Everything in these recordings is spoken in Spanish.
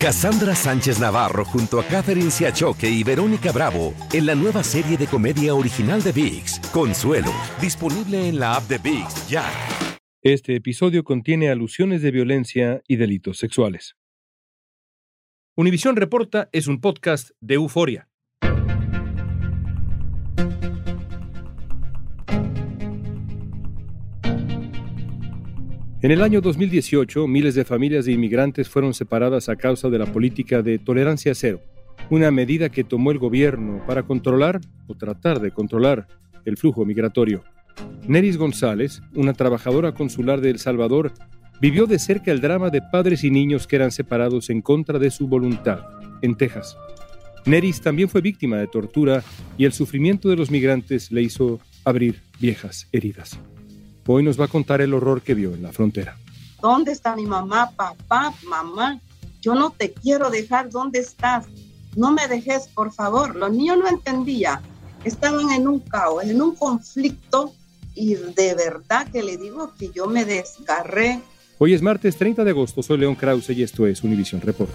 Cassandra Sánchez Navarro junto a Catherine Siachoque y Verónica Bravo en la nueva serie de comedia original de VIX, Consuelo, disponible en la app de VIX ya. Este episodio contiene alusiones de violencia y delitos sexuales. Univisión Reporta es un podcast de euforia. En el año 2018, miles de familias de inmigrantes fueron separadas a causa de la política de tolerancia cero, una medida que tomó el gobierno para controlar o tratar de controlar el flujo migratorio. Neris González, una trabajadora consular de El Salvador, vivió de cerca el drama de padres y niños que eran separados en contra de su voluntad, en Texas. Neris también fue víctima de tortura y el sufrimiento de los migrantes le hizo abrir viejas heridas. Hoy nos va a contar el horror que vio en la frontera. ¿Dónde está mi mamá, papá, mamá? Yo no te quiero dejar. ¿Dónde estás? No me dejes, por favor. Los niños no entendían. Estaban en un caos, en un conflicto y de verdad que le digo que yo me desgarré. Hoy es martes 30 de agosto. Soy León Krause y esto es Univision Report.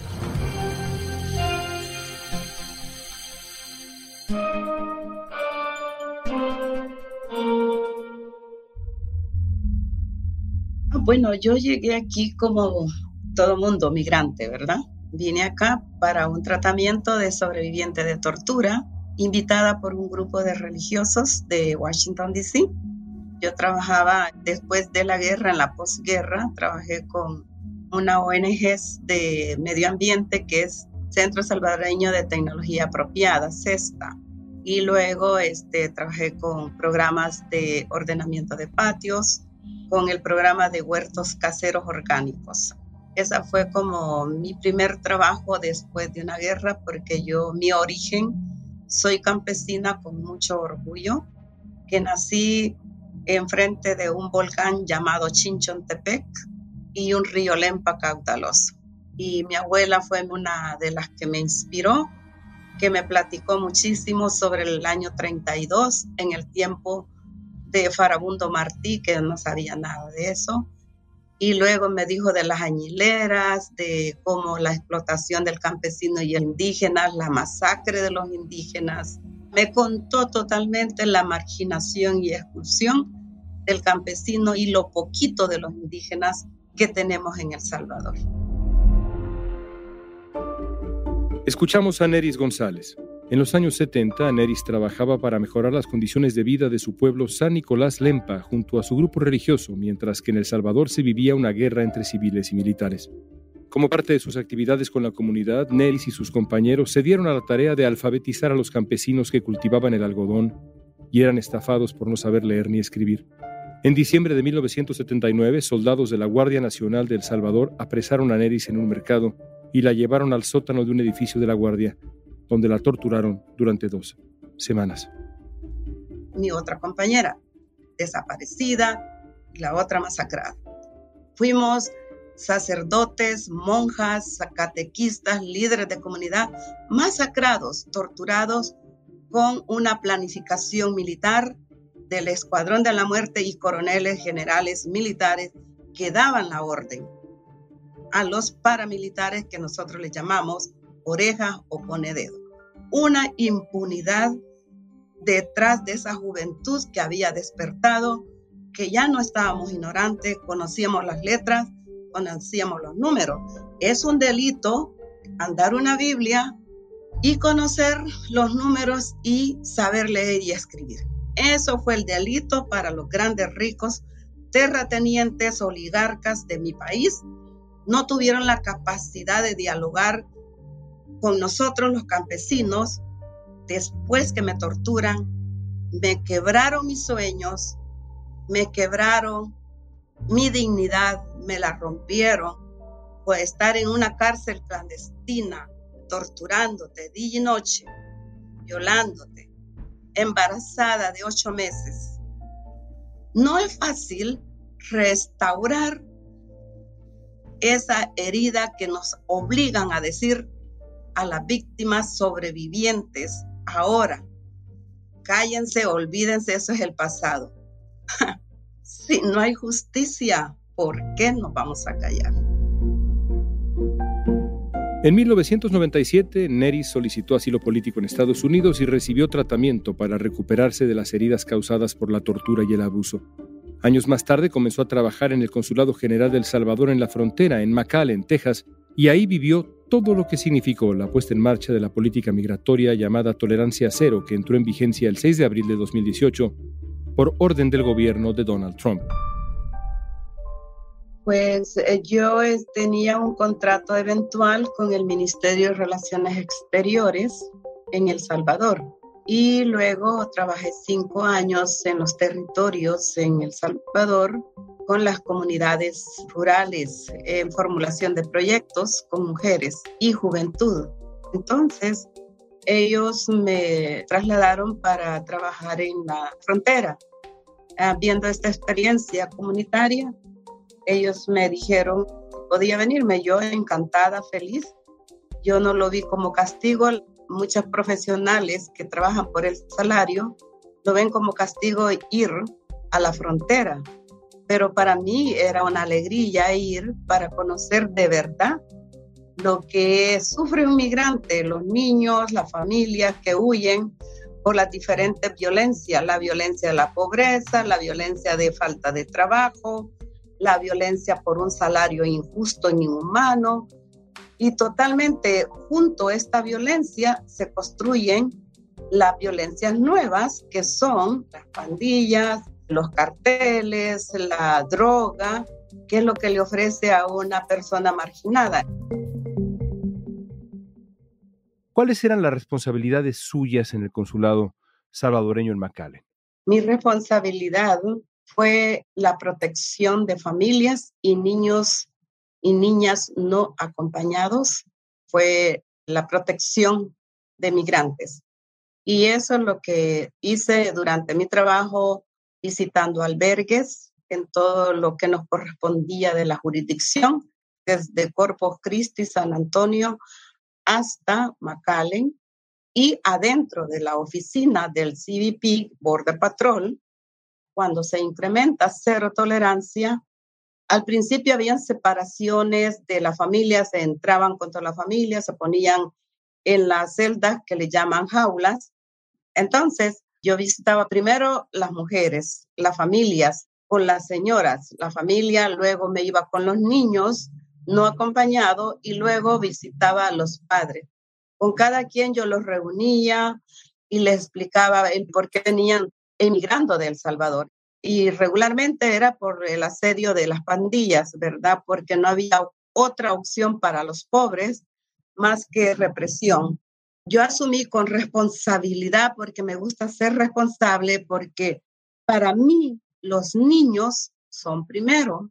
Bueno, yo llegué aquí como todo mundo migrante, ¿verdad? Vine acá para un tratamiento de sobreviviente de tortura, invitada por un grupo de religiosos de Washington, D.C. Yo trabajaba después de la guerra, en la posguerra, trabajé con una ONG de medio ambiente que es Centro Salvadoreño de Tecnología Apropiada, CESTA. Y luego este, trabajé con programas de ordenamiento de patios, con el programa de huertos caseros orgánicos. Esa fue como mi primer trabajo después de una guerra porque yo, mi origen, soy campesina con mucho orgullo, que nací enfrente de un volcán llamado Chinchontepec y un río Lempa caudaloso. Y mi abuela fue una de las que me inspiró, que me platicó muchísimo sobre el año 32, en el tiempo de Farabundo Martí, que no sabía nada de eso. Y luego me dijo de las añileras, de cómo la explotación del campesino y el indígena, la masacre de los indígenas. Me contó totalmente la marginación y expulsión del campesino y lo poquito de los indígenas que tenemos en El Salvador. Escuchamos a Neris González, en los años 70, Neris trabajaba para mejorar las condiciones de vida de su pueblo San Nicolás Lempa junto a su grupo religioso, mientras que en El Salvador se vivía una guerra entre civiles y militares. Como parte de sus actividades con la comunidad, Neris y sus compañeros se dieron a la tarea de alfabetizar a los campesinos que cultivaban el algodón y eran estafados por no saber leer ni escribir. En diciembre de 1979, soldados de la Guardia Nacional de El Salvador apresaron a Neris en un mercado y la llevaron al sótano de un edificio de la Guardia, donde la torturaron durante dos semanas. Mi otra compañera, desaparecida, y la otra masacrada. Fuimos sacerdotes, monjas, catequistas, líderes de comunidad, masacrados, torturados con una planificación militar del Escuadrón de la Muerte y coroneles generales militares que daban la orden a los paramilitares que nosotros les llamamos oreja o pone dedo una impunidad detrás de esa juventud que había despertado, que ya no estábamos ignorantes, conocíamos las letras, conocíamos los números. Es un delito andar una Biblia y conocer los números y saber leer y escribir. Eso fue el delito para los grandes ricos terratenientes oligarcas de mi país. No tuvieron la capacidad de dialogar con nosotros los campesinos, después que me torturan, me quebraron mis sueños, me quebraron mi dignidad, me la rompieron por estar en una cárcel clandestina, torturándote día y noche, violándote, embarazada de ocho meses. No es fácil restaurar esa herida que nos obligan a decir a las víctimas sobrevivientes ahora. Cállense, olvídense, eso es el pasado. si no hay justicia, ¿por qué nos vamos a callar? En 1997, Neris solicitó asilo político en Estados Unidos y recibió tratamiento para recuperarse de las heridas causadas por la tortura y el abuso. Años más tarde comenzó a trabajar en el Consulado General del Salvador en la frontera, en McAllen, Texas, y ahí vivió todo lo que significó la puesta en marcha de la política migratoria llamada Tolerancia Cero, que entró en vigencia el 6 de abril de 2018 por orden del gobierno de Donald Trump. Pues eh, yo tenía un contrato eventual con el Ministerio de Relaciones Exteriores en El Salvador y luego trabajé cinco años en los territorios en El Salvador con las comunidades rurales en formulación de proyectos con mujeres y juventud. Entonces, ellos me trasladaron para trabajar en la frontera. Ah, viendo esta experiencia comunitaria, ellos me dijeron, podía venirme, yo encantada, feliz. Yo no lo vi como castigo, muchos profesionales que trabajan por el salario lo ven como castigo ir a la frontera, pero para mí era una alegría ir para conocer de verdad lo que sufre un migrante, los niños, las familias que huyen por las diferentes violencias, la violencia de la pobreza, la violencia de falta de trabajo, la violencia por un salario injusto inhumano, y totalmente junto a esta violencia se construyen las violencias nuevas que son las pandillas, los carteles, la droga, que es lo que le ofrece a una persona marginada. ¿Cuáles eran las responsabilidades suyas en el consulado salvadoreño en McAllen? Mi responsabilidad fue la protección de familias y niños y niñas no acompañados fue la protección de migrantes. Y eso es lo que hice durante mi trabajo visitando albergues en todo lo que nos correspondía de la jurisdicción, desde Corpus Christi, San Antonio, hasta McAllen y adentro de la oficina del CBP Border Patrol, cuando se incrementa cero tolerancia, al principio habían separaciones de la familia, se entraban contra la familia, se ponían en las celdas que le llaman jaulas. Entonces, yo visitaba primero las mujeres, las familias, con las señoras, la familia, luego me iba con los niños no acompañado y luego visitaba a los padres. Con cada quien yo los reunía y les explicaba el por qué venían emigrando de El Salvador y regularmente era por el asedio de las pandillas, ¿verdad? Porque no había otra opción para los pobres más que represión. Yo asumí con responsabilidad porque me gusta ser responsable porque para mí los niños son primero.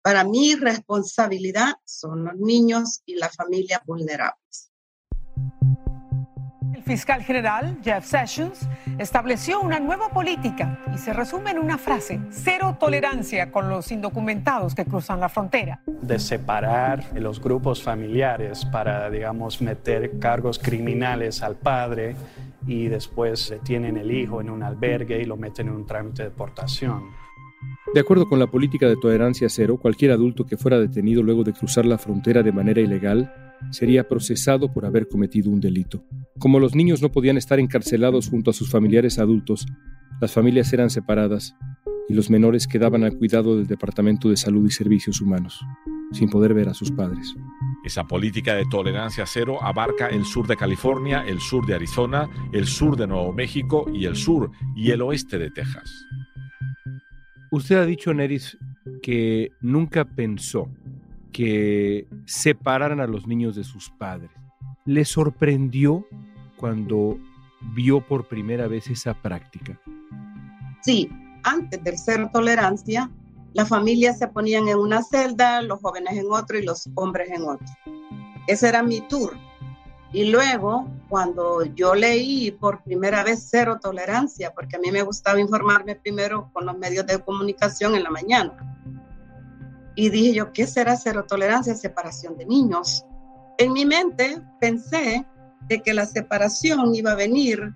Para mí responsabilidad son los niños y las familias vulnerables fiscal general Jeff Sessions estableció una nueva política y se resume en una frase, cero tolerancia con los indocumentados que cruzan la frontera. De separar los grupos familiares para, digamos, meter cargos criminales al padre y después detienen el hijo en un albergue y lo meten en un trámite de deportación. De acuerdo con la política de tolerancia cero, cualquier adulto que fuera detenido luego de cruzar la frontera de manera ilegal sería procesado por haber cometido un delito. Como los niños no podían estar encarcelados junto a sus familiares adultos, las familias eran separadas y los menores quedaban al cuidado del Departamento de Salud y Servicios Humanos, sin poder ver a sus padres. Esa política de tolerancia cero abarca el sur de California, el sur de Arizona, el sur de Nuevo México y el sur y el oeste de Texas. Usted ha dicho, Neris, que nunca pensó que separaran a los niños de sus padres. ¿Le sorprendió cuando vio por primera vez esa práctica? Sí, antes del cero tolerancia, las familias se ponían en una celda, los jóvenes en otro y los hombres en otro. Ese era mi tour. Y luego, cuando yo leí por primera vez cero tolerancia, porque a mí me gustaba informarme primero con los medios de comunicación en la mañana, y dije yo, ¿qué será cero tolerancia? Separación de niños. En mi mente pensé de que la separación iba a venir,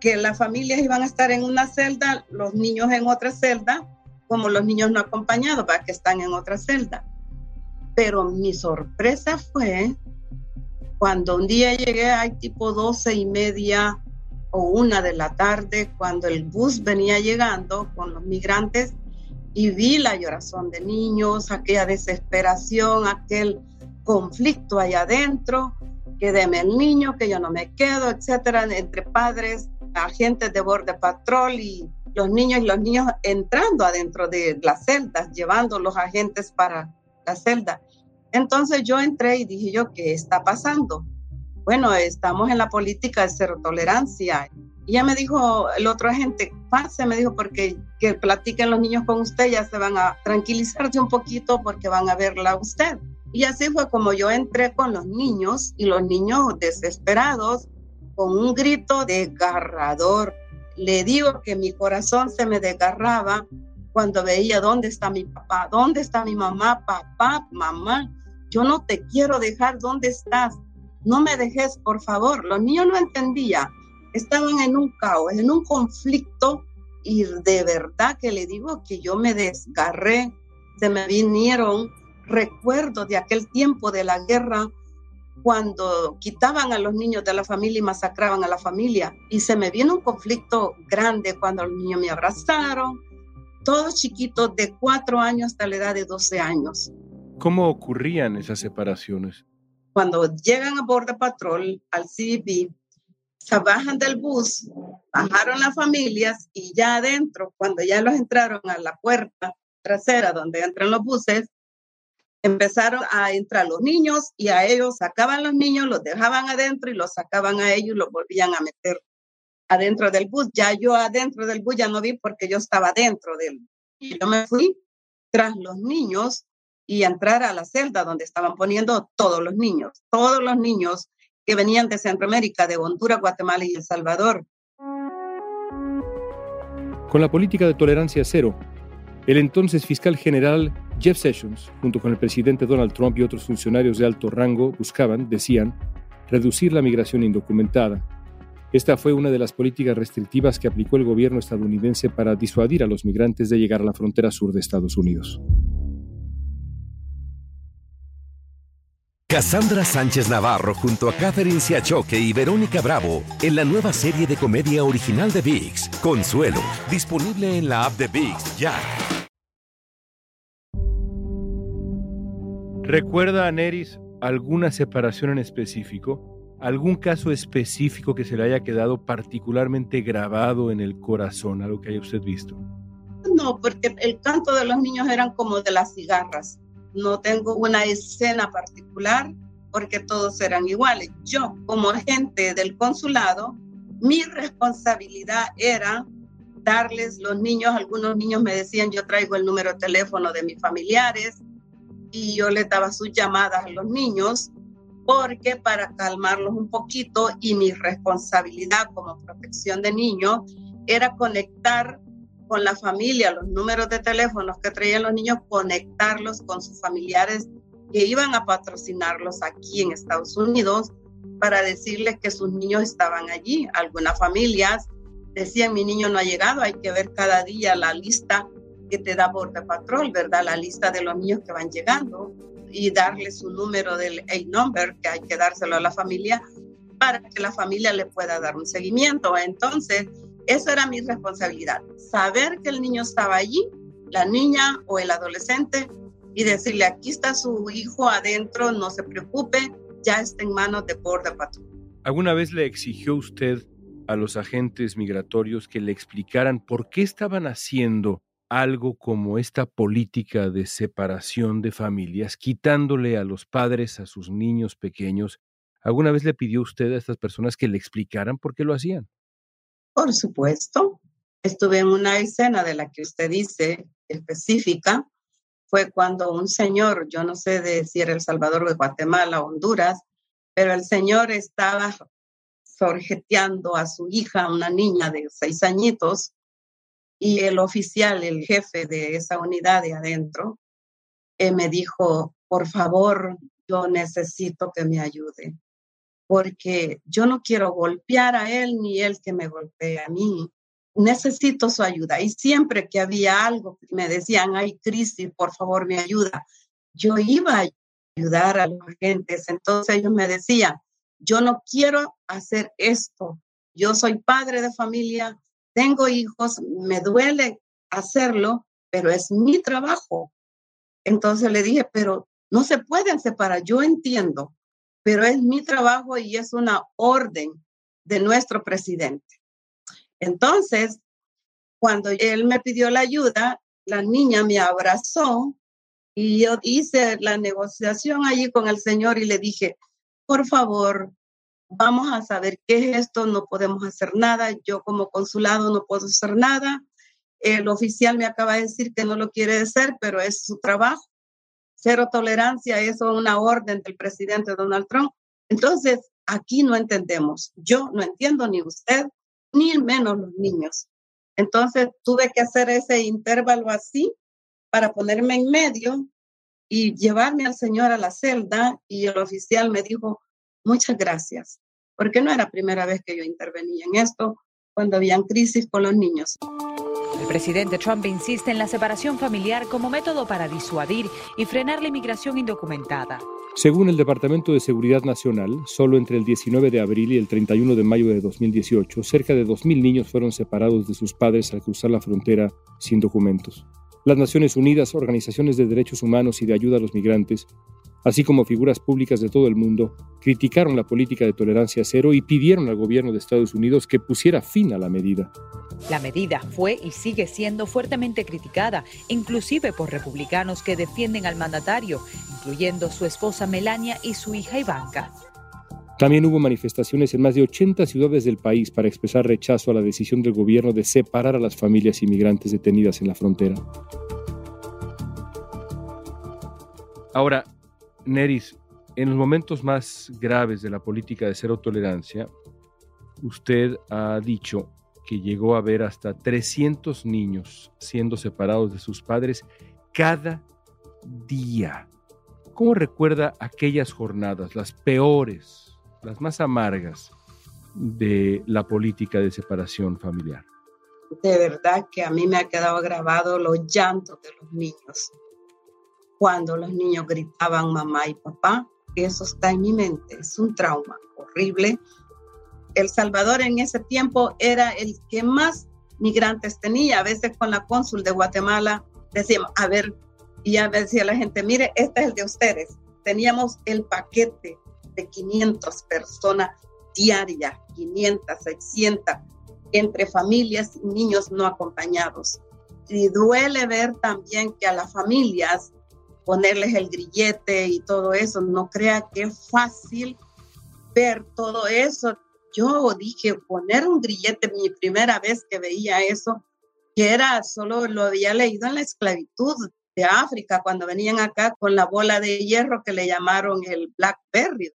que las familias iban a estar en una celda, los niños en otra celda, como los niños no acompañados, para que están en otra celda. Pero mi sorpresa fue Cuando un día llegué, hay tipo doce y media o una de la tarde, cuando el bus venía llegando con los migrantes y vi la llorazón de niños, aquella desesperación, aquel conflicto allá adentro, que deme el niño, que yo no me quedo, etcétera, entre padres, agentes de borde patrol y los niños y los niños entrando adentro de las celdas, llevando los agentes para la celda. Entonces yo entré y dije yo, ¿qué está pasando? Bueno, estamos en la política de cero tolerancia. Ya me dijo el otro agente, pase, me dijo, porque que platiquen los niños con usted, ya se van a tranquilizarse un poquito porque van a verla a usted. Y así fue como yo entré con los niños y los niños desesperados, con un grito desgarrador. Le digo que mi corazón se me desgarraba cuando veía dónde está mi papá, dónde está mi mamá, papá, mamá yo no te quiero dejar ¿dónde estás, no me dejes, por favor. Los niños no entendían, estaban en un caos, en un conflicto y de verdad que le digo que yo me desgarré, se me vinieron recuerdos de aquel tiempo de la guerra cuando quitaban a los niños de la familia y masacraban a la familia. Y se me vino un conflicto grande cuando los niños me abrazaron, todos chiquitos de cuatro años hasta la edad de 12 años. ¿Cómo ocurrían esas separaciones? Cuando llegan a Border Patrol, al CBP, se bajan del bus, bajaron las familias y ya adentro, cuando ya los entraron a la puerta trasera donde entran los buses, empezaron a entrar los niños y a ellos sacaban los niños, los dejaban adentro y los sacaban a ellos y los volvían a meter adentro del bus. Ya yo adentro del bus ya no vi porque yo estaba dentro del y yo me fui tras los niños y entrar a la celda donde estaban poniendo todos los niños, todos los niños que venían de Centroamérica, de Honduras, Guatemala y El Salvador. Con la política de tolerancia cero, el entonces fiscal general Jeff Sessions, junto con el presidente Donald Trump y otros funcionarios de alto rango, buscaban, decían, reducir la migración indocumentada. Esta fue una de las políticas restrictivas que aplicó el gobierno estadounidense para disuadir a los migrantes de llegar a la frontera sur de Estados Unidos. Cassandra Sánchez Navarro junto a Catherine Siachoque y Verónica Bravo en la nueva serie de comedia original de VIX, Consuelo, disponible en la app de VIX ya. ¿Recuerda a Neris alguna separación en específico? ¿Algún caso específico que se le haya quedado particularmente grabado en el corazón, algo que haya usted visto? No, porque el canto de los niños eran como de las cigarras no tengo una escena particular porque todos eran iguales. Yo, como agente del consulado, mi responsabilidad era darles los niños, algunos niños me decían, yo traigo el número de teléfono de mis familiares y yo les daba sus llamadas a los niños porque para calmarlos un poquito y mi responsabilidad como protección de niños era conectar con la familia, los números de teléfonos que traían los niños, conectarlos con sus familiares que iban a patrocinarlos aquí en Estados Unidos para decirles que sus niños estaban allí. Algunas familias decían, mi niño no ha llegado, hay que ver cada día la lista que te da Border Patrol, ¿verdad? La lista de los niños que van llegando y darle su número del A-number, que hay que dárselo a la familia para que la familia le pueda dar un seguimiento. Entonces, esa era mi responsabilidad, saber que el niño estaba allí, la niña o el adolescente, y decirle, aquí está su hijo adentro, no se preocupe, ya está en manos de Border Patrol. ¿Alguna vez le exigió usted a los agentes migratorios que le explicaran por qué estaban haciendo algo como esta política de separación de familias, quitándole a los padres a sus niños pequeños? ¿Alguna vez le pidió usted a estas personas que le explicaran por qué lo hacían? Por supuesto, estuve en una escena de la que usted dice específica, fue cuando un señor, yo no sé de si era El Salvador o Guatemala o Honduras, pero el señor estaba sorjeteando a su hija, una niña de seis añitos, y el oficial, el jefe de esa unidad de adentro, eh, me dijo, por favor, yo necesito que me ayude porque yo no quiero golpear a él ni él que me golpee a mí. Necesito su ayuda. Y siempre que había algo, me decían, hay crisis, por favor, me ayuda. Yo iba a ayudar a los agentes. Entonces ellos me decían, yo no quiero hacer esto. Yo soy padre de familia, tengo hijos, me duele hacerlo, pero es mi trabajo. Entonces le dije, pero no se pueden separar, yo entiendo, pero es mi trabajo y es una orden de nuestro presidente. Entonces, cuando él me pidió la ayuda, la niña me abrazó y yo hice la negociación allí con el Señor y le dije, por favor, vamos a saber qué es esto, no podemos hacer nada, yo como consulado no puedo hacer nada, el oficial me acaba de decir que no lo quiere hacer, pero es su trabajo. Cero tolerancia, eso es una orden del presidente Donald Trump. Entonces, aquí no entendemos. Yo no entiendo ni usted, ni menos los niños. Entonces, tuve que hacer ese intervalo así para ponerme en medio y llevarme al señor a la celda y el oficial me dijo, muchas gracias, porque no era primera vez que yo intervenía en esto cuando habían crisis con los niños. El presidente Trump insiste en la separación familiar como método para disuadir y frenar la inmigración indocumentada. Según el Departamento de Seguridad Nacional, solo entre el 19 de abril y el 31 de mayo de 2018, cerca de 2.000 niños fueron separados de sus padres al cruzar la frontera sin documentos. Las Naciones Unidas, organizaciones de derechos humanos y de ayuda a los migrantes, así como figuras públicas de todo el mundo, criticaron la política de tolerancia cero y pidieron al gobierno de Estados Unidos que pusiera fin a la medida. La medida fue y sigue siendo fuertemente criticada, inclusive por republicanos que defienden al mandatario, incluyendo su esposa Melania y su hija Ivanka. También hubo manifestaciones en más de 80 ciudades del país para expresar rechazo a la decisión del gobierno de separar a las familias inmigrantes detenidas en la frontera. Ahora, Neris, en los momentos más graves de la política de cero tolerancia, usted ha dicho que llegó a ver hasta 300 niños siendo separados de sus padres cada día. ¿Cómo recuerda aquellas jornadas, las peores, las más amargas de la política de separación familiar? De verdad que a mí me ha quedado grabado los llantos de los niños. Cuando los niños gritaban mamá y papá, eso está en mi mente, es un trauma horrible. El Salvador en ese tiempo era el que más migrantes tenía. A veces con la cónsul de Guatemala decíamos, a ver, y ya decía la gente, mire, este es el de ustedes. Teníamos el paquete de 500 personas diarias, 500, 600, entre familias y niños no acompañados. Y duele ver también que a las familias ponerles el grillete y todo eso, no crea que es fácil ver todo eso. Yo dije, poner un grillete, mi primera vez que veía eso, que era solo lo había leído en la esclavitud de África, cuando venían acá con la bola de hierro que le llamaron el Blackberry.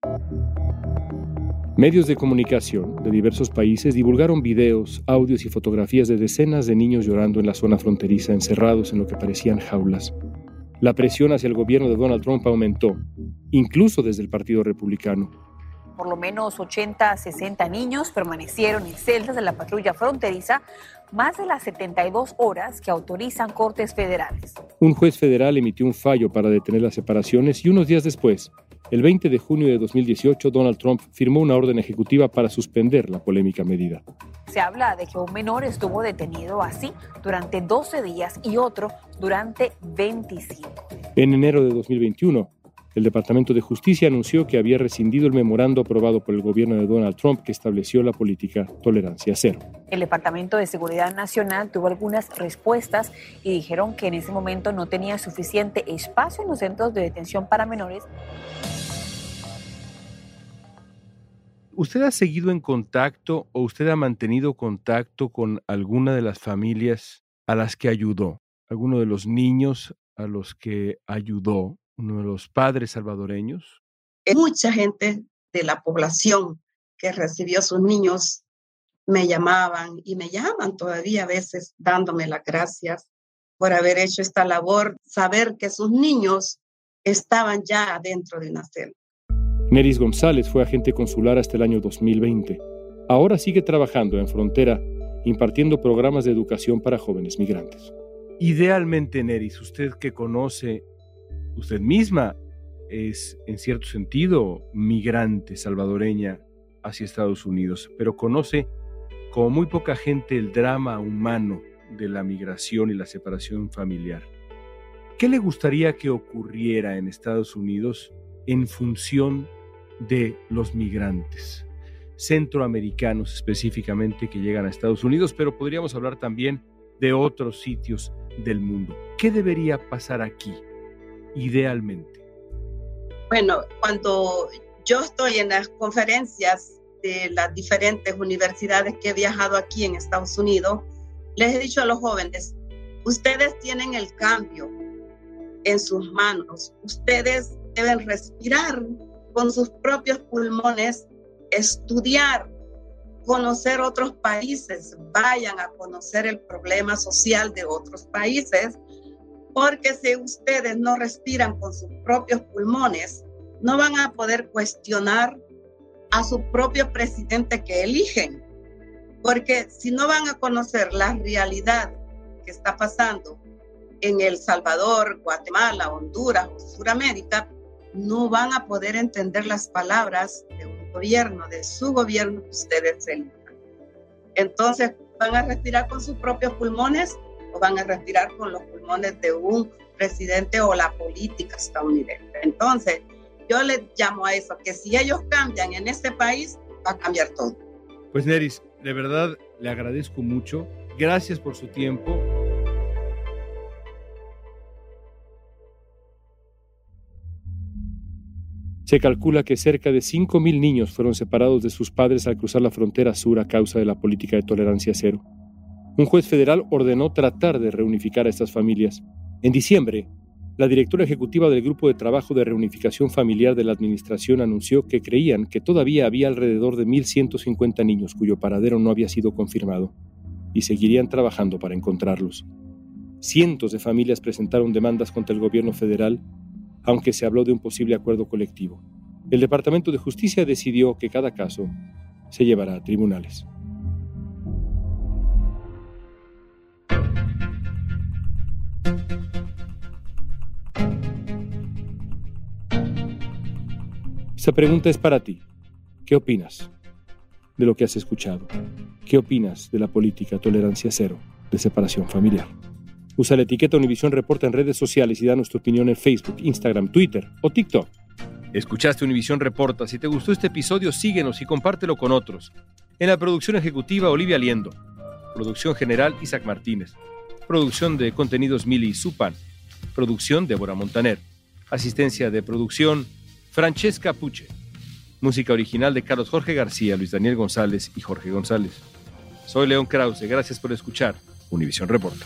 Medios de comunicación de diversos países divulgaron videos, audios y fotografías de decenas de niños llorando en la zona fronteriza, encerrados en lo que parecían jaulas. La presión hacia el gobierno de Donald Trump aumentó, incluso desde el Partido Republicano. Por lo menos 80 a 60 niños permanecieron en celdas de la patrulla fronteriza más de las 72 horas que autorizan cortes federales. Un juez federal emitió un fallo para detener las separaciones y unos días después, el 20 de junio de 2018, Donald Trump firmó una orden ejecutiva para suspender la polémica medida. Se habla de que un menor estuvo detenido así durante 12 días y otro durante 25. En enero de 2021, el Departamento de Justicia anunció que había rescindido el memorando aprobado por el gobierno de Donald Trump que estableció la política tolerancia cero. El Departamento de Seguridad Nacional tuvo algunas respuestas y dijeron que en ese momento no tenía suficiente espacio en los centros de detención para menores. ¿Usted ha seguido en contacto o usted ha mantenido contacto con alguna de las familias a las que ayudó? ¿Alguno de los niños a los que ayudó? uno de los padres salvadoreños. Mucha gente de la población que recibió a sus niños me llamaban y me llaman todavía a veces dándome las gracias por haber hecho esta labor, saber que sus niños estaban ya dentro de una celda. Neris González fue agente consular hasta el año 2020. Ahora sigue trabajando en frontera, impartiendo programas de educación para jóvenes migrantes. Idealmente, Neris, usted que conoce usted misma es en cierto sentido migrante salvadoreña hacia Estados Unidos, pero conoce como muy poca gente el drama humano de la migración y la separación familiar. ¿Qué le gustaría que ocurriera en Estados Unidos en función de los migrantes? centroamericanos específicamente que llegan a Estados Unidos, pero podríamos hablar también de otros sitios del mundo. ¿Qué debería pasar aquí, idealmente? Bueno, cuando yo estoy en las conferencias de las diferentes universidades que he viajado aquí en Estados Unidos, les he dicho a los jóvenes, ustedes tienen el cambio en sus manos, ustedes deben respirar con sus propios pulmones estudiar, conocer otros países, vayan a conocer el problema social de otros países, porque si ustedes no respiran con sus propios pulmones, no van a poder cuestionar a su propio presidente que eligen, porque si no van a conocer la realidad que está pasando en El Salvador, Guatemala, Honduras Sudamérica, no van a poder entender las palabras de gobierno, de su gobierno que ustedes. Entonces, ¿van a respirar con sus propios pulmones o van a respirar con los pulmones de un presidente o la política estadounidense? Entonces, yo les llamo a eso, que si ellos cambian en este país, va a cambiar todo. Pues Neris, de verdad le agradezco mucho. Gracias por su tiempo. Se calcula que cerca de 5.000 niños fueron separados de sus padres al cruzar la frontera sur a causa de la política de tolerancia cero. Un juez federal ordenó tratar de reunificar a estas familias. En diciembre, la directora ejecutiva del Grupo de Trabajo de Reunificación Familiar de la Administración anunció que creían que todavía había alrededor de 1.150 niños cuyo paradero no había sido confirmado y seguirían trabajando para encontrarlos. Cientos de familias presentaron demandas contra el gobierno federal aunque se habló de un posible acuerdo colectivo. El Departamento de Justicia decidió que cada caso se llevará a tribunales. Esta pregunta es para ti. ¿Qué opinas de lo que has escuchado? ¿Qué opinas de la política tolerancia cero de separación familiar? Usa la etiqueta Univisión Reporta en redes sociales y da nuestra opinión en Facebook, Instagram, Twitter o TikTok. Escuchaste Univisión Reporta. Si te gustó este episodio, síguenos y compártelo con otros. En la producción ejecutiva, Olivia Liendo. Producción general, Isaac Martínez. Producción de contenidos, Mili Supan. Producción, Débora Montaner. Asistencia de producción, Francesca Puche. Música original de Carlos Jorge García, Luis Daniel González y Jorge González. Soy León Krause. Gracias por escuchar Univisión Reporta.